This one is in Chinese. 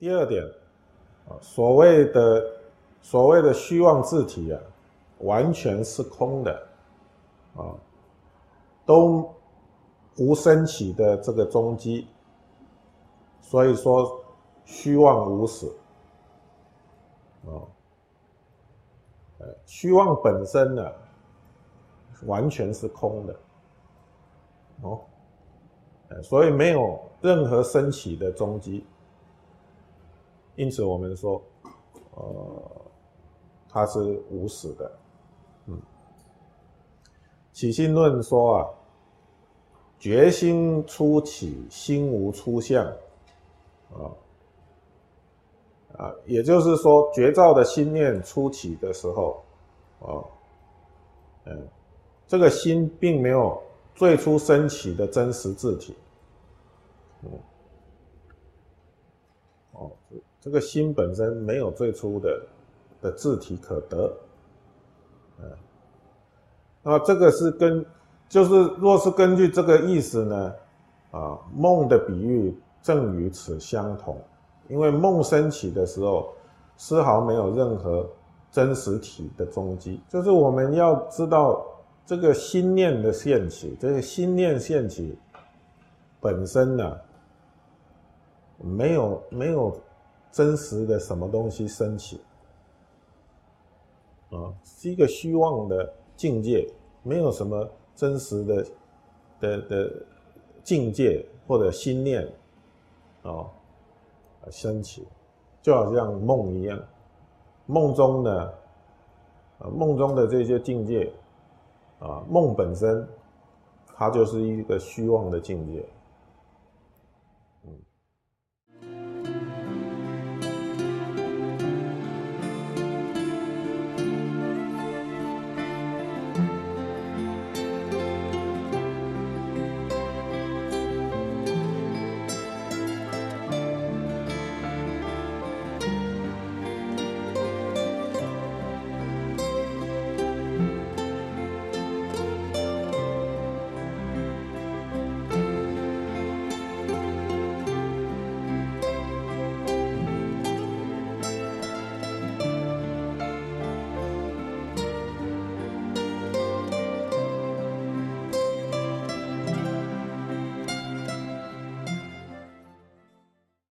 第二点，啊，所谓的所谓的虚妄字体啊，完全是空的，啊，都无升起的这个踪迹，所以说虚妄无始，啊，呃虚妄本身呢，完全是空的，哦，所以没有任何升起的踪迹。因此，我们说，呃，它是无始的。嗯，起心论说啊，觉心初起，心无出相，啊，啊，也就是说，觉照的心念初起的时候，啊，嗯，这个心并没有最初升起的真实字体，嗯，哦。这个心本身没有最初的的字体可得，嗯，那么这个是根就是若是根据这个意思呢，啊，梦的比喻正与此相同，因为梦升起的时候丝毫没有任何真实体的踪迹，就是我们要知道这个心念的现起，这个心念现起本身呢，没有没有。真实的什么东西升起啊，是一个虚妄的境界，没有什么真实的的的境界或者心念啊升起，就好像梦一样，梦中呢啊梦中的这些境界啊梦本身，它就是一个虚妄的境界。